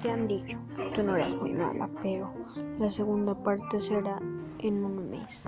te han dicho, tú no eras muy mala, pero la segunda parte será en un mes.